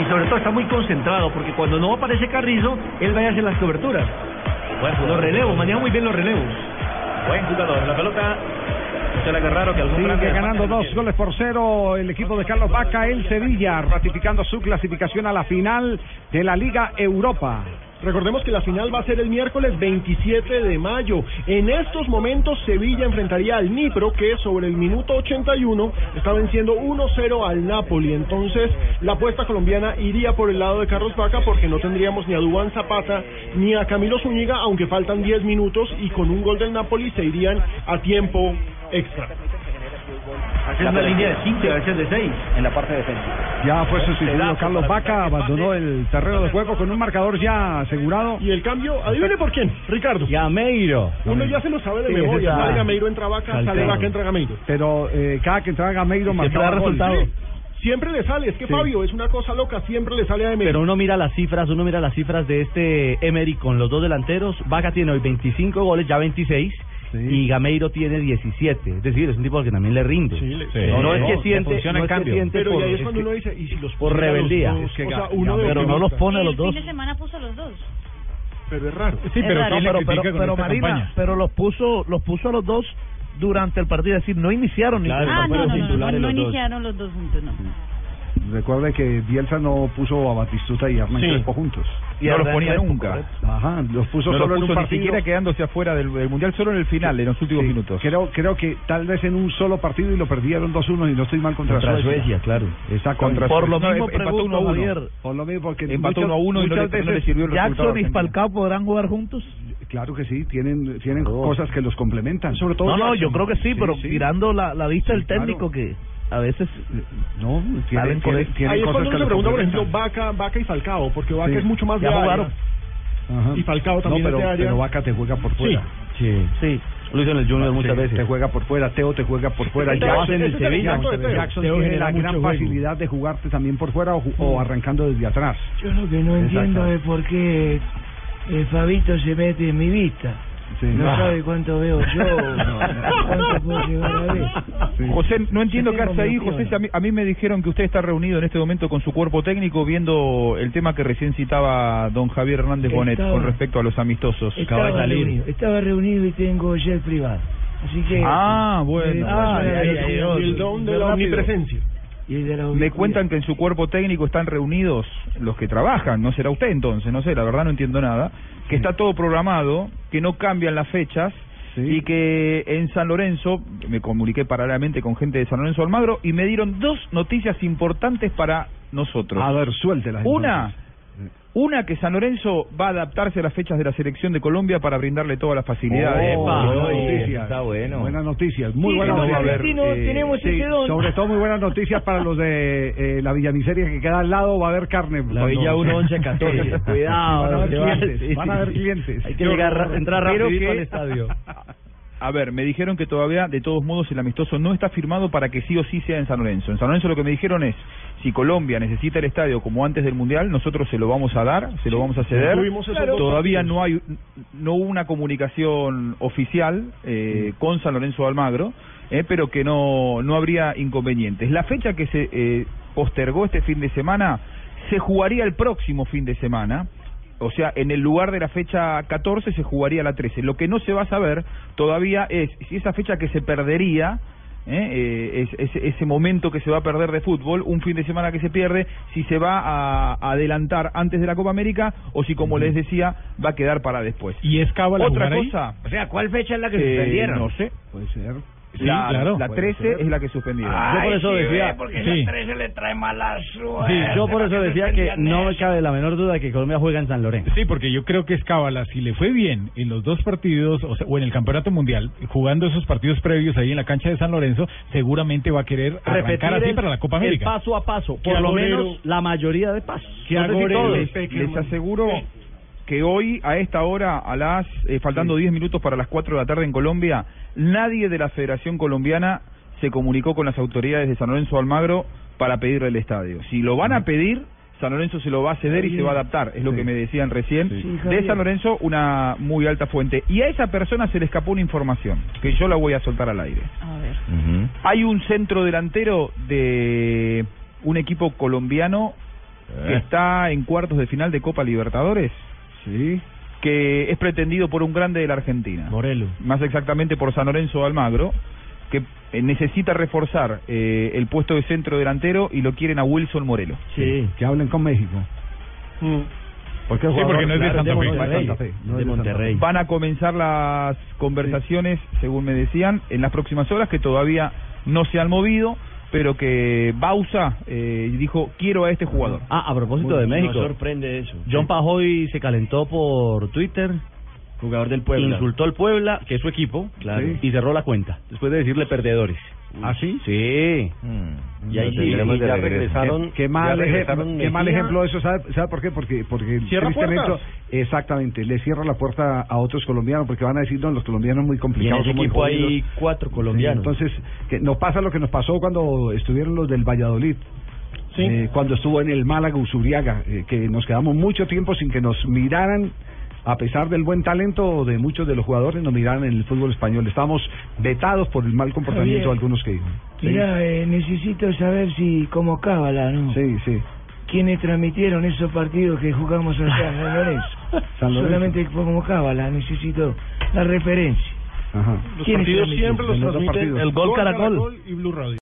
y sobre todo está muy concentrado porque cuando no aparece Carrizo, él va a hacer las coberturas. los relevos, maneja muy bien los relevos. Buen jugador. La pelota se le agarraron que algún Sigue ganando dos goles por cero el equipo de Carlos Vaca en Sevilla, ratificando su clasificación a la final de la Liga Europa. Recordemos que la final va a ser el miércoles 27 de mayo. En estos momentos Sevilla enfrentaría al Nipro que sobre el minuto 81 está venciendo 1-0 al Napoli. Entonces la apuesta colombiana iría por el lado de Carlos Vaca porque no tendríamos ni a Dubán Zapata ni a Camilo Zúñiga aunque faltan 10 minutos y con un gol del Napoli se irían a tiempo extra. Hacer una línea de 5 y a veces de 6. En la parte defensiva. Ya fue sustituido Carlos Vaca, abandonó el terreno de juego con un marcador ya asegurado. Y el cambio, adivine por quién, Ricardo. Gameiro. Uno ya se lo sabe de Sí, memoria. Sale Gameiro, entra Vaca, sale. Vaca, entra Gameiro. Pero eh, cada que entraba Gameiro marcaba gol. resultado. Sí. Siempre le sale, es que Sí. Fabio es una cosa loca, siempre le sale a Emery. Pero uno mira las cifras, uno mira las cifras de este Emery con los dos delanteros. Vaca tiene hoy 25 goles, ya 26. Sí. Y Gameiro tiene 17. Es decir, es un tipo que también le rinde. Sí, le- No, no es que siente, no es que siente Pero por, y ahí es es cuando que- uno dice, ¿y si los por pusiera los rebeldía. dos? Es que o sea, Ga- uno de pero no los pone a los el dos. fin de semana puso los dos. Pero es raro. Sí, pero raro. ¿quién le pero, pero, pero Marina, campaña? pero los puso, los puso a los dos durante el partido, es decir, no iniciaron Claro, ni Ah, no, no, no, no, no iniciaron los dos juntos, no. Recuerde que Bielsa no puso a Batistuta y Hernán Sí. Crespo juntos. Y no los ponía nunca. Ajá, los puso No solo los en un puso ni partido. siquiera quedándose afuera del, del Mundial, solo en el final, en los últimos Sí, minutos. Creo, creo que tal vez en un solo partido y lo perdieron 2-1 y no estoy mal contra, Contra Suecia, claro. Exacto. Contra Por lo No, mismo empató uno a uno. Javier, Por lo mismo porque Empató muchas- uno a uno y no le, no le veces- sirvió el resultado. Jackson y. Falcao podrán jugar juntos. Claro que sí, tienen tienen cosas que los complementan. Sobre todo No, no, Jackson. yo creo que sí, Sí, pero sí. tirando la, la vista Sí, del técnico claro. que a veces No, tiene, Salen con tiene, eso. tiene Ahí es cosas cuando que uno se pregunta, por ejemplo. Vaca, Vaca y Falcao, porque Vaca Sí. es mucho más Ya de área. jugaron. Ajá. Y Falcao también no, pero, es de área. pero Vaca te juega por fuera. Sí. sí. Lo hizo en el Junior muchas Te- veces. Te juega por fuera, Teo te juega por fuera. Jackson, es el Sevilla. Jackson Teo tiene la gran juego. facilidad de jugarte también por fuera o, ju- o arrancando desde atrás. Yo lo que no entiendo es por qué el Fabito se mete en mi vista. Sí. No Ah. sabe cuánto veo yo, cuánto puedo llegar a ver. Sí. José, no entiendo qué hace ahí, José. A mí, a mí me dijeron que usted está reunido en este momento con su cuerpo técnico viendo el tema que recién citaba don Javier Hernández Bonet Estaba- con respecto a los amistosos. Estaba reunido, estaba reunido y tengo jet privado. Así que... Ah, bueno. ay, dirección. ay, Y el don de la omnipresencia. Me cuentan que en su cuerpo técnico están reunidos los que trabajan, no será usted entonces, no sé, la verdad no entiendo nada, que está todo programado, que no cambian las fechas Sí. y que en San Lorenzo, me comuniqué paralelamente con gente de San Lorenzo Almagro y me dieron dos noticias importantes para nosotros. A ver, suéltela. Una, entonces. Una que San Lorenzo va a adaptarse a las fechas de la selección de Colombia para brindarle todas las facilidades. Oh, Epa, buenas oye, noticias. está bueno. Buenas noticias, muy Sí, buenas a noticias. eh, tenemos Sí, ese don. sobre todo muy buenas noticias para los de eh, la Villamiseria que queda al lado, va a haber carne. La Villa 1 11 14. Cuidado. Van a haber clientes, van a haber clientes. Hay que llegar, entrar Pero rapidito que- al estadio. A ver, me dijeron que todavía, de todos modos, el amistoso no está firmado para que sí o sí sea en San Lorenzo. En San Lorenzo lo que me dijeron es, si Colombia necesita el estadio como antes del Mundial, nosotros se lo vamos a dar, se lo vamos a ceder. Todavía no hay, no hubo una comunicación oficial eh, con San Lorenzo de Almagro, eh, pero que no, no habría inconvenientes. La fecha que se eh, postergó este fin de semana se jugaría el próximo fin de semana. O sea, en el lugar de la fecha 14 se jugaría la 13. Lo que no se va a saber todavía es si esa fecha que se perdería, ¿eh? Eh, es- ese- ese momento que se va a perder de fútbol, un fin de semana que se pierde, si se va a, a adelantar antes de la Copa América o si, como les decía, va a quedar para después. ¿Y es cábala Otra jugar ahí? cosa, O sea, ¿cuál fecha es la que eh, suspendieron? no sé, Puede ser. Sí, la, claro. la Puede 13 ser. es la que suspendieron. Yo por eso decía, Sí. le trae mala sí, yo por eso decía que no me cabe la menor duda de que Colombia juega en San Lorenzo. Sí, porque yo creo que es cábala. Si le fue bien en los dos partidos, o, sea, o en el Campeonato Mundial, jugando esos partidos previos ahí en la cancha de San Lorenzo, seguramente va a querer arrancar así el- para la Copa el América. paso a paso, por lo menos la mayoría de pasos. Que No sé si. Les- les Peckerman. Que hoy, a esta hora, a las eh, faltando 10 minutos para las 4 de la tarde en Colombia, nadie de la Federación Colombiana se comunicó con las autoridades de San Lorenzo Almagro para pedirle el estadio. Si lo van a pedir, San Lorenzo se lo va a ceder y se va a adaptar, es lo Sí. que me decían recién. Sí, de. San Lorenzo, una muy alta fuente. Y a esa persona se le escapó una información, que yo la voy a soltar al aire. A ver. Hay un centro delantero de un equipo colombiano que está en cuartos de final de Copa Libertadores. Sí. Que es pretendido por un grande de la Argentina. Morelo. Más exactamente por San Lorenzo de Almagro, que eh, necesita reforzar eh, el puesto de centro delantero y lo quieren a Wilson Morelo. Sí. Que hablen con México. Porque el Sí, porque no es de Santa Fe. Monterrey, no es de Fe. Van a comenzar las conversaciones, según me decían, en las próximas horas, que todavía no se han movido, pero que Bausa eh, dijo, quiero a este jugador. Ah, a propósito de México. Nos sorprende eso. John Pajoy se calentó por Twitter. Jugador del Puebla. Insultó al Puebla, que es su equipo, Claro. y cerró la cuenta. Después de decirle perdedores. ¿Ah, sí? Sí. Mm. Y ahí sí, y de ya regresaron. Qué, qué mal, regresaron qué mal ejemplo eso, ¿sabe, ¿sabe por qué? Porque, porque Cierra puertas. exactamente, le cierra la puerta a otros colombianos, porque van a decir, no, los colombianos muy Y en complicados. ese muy equipo hay jodidos". cuatro Sí, colombianos. entonces, que nos pasa lo que nos pasó cuando estuvieron los del Valladolid. Sí. Eh, cuando estuvo en el Málaga Usuriaga, eh, que nos quedamos mucho tiempo sin que nos miraran, a pesar del buen talento de muchos de los jugadores, nos miraran en el fútbol español. Estábamos vetados por el mal comportamiento de algunos que iban. Sí. Mira, eh, necesito saber si como cábala, ¿no? Sí, sí. ¿Quiénes transmitieron esos partidos que jugamos allá en San Lorenzo? San Lorenzo. Solamente como cábala, necesito la referencia. Ajá. Los ¿Quiénes partidos transmitieron? siempre los transmiten. El Gol Caracol. y Blue Radio.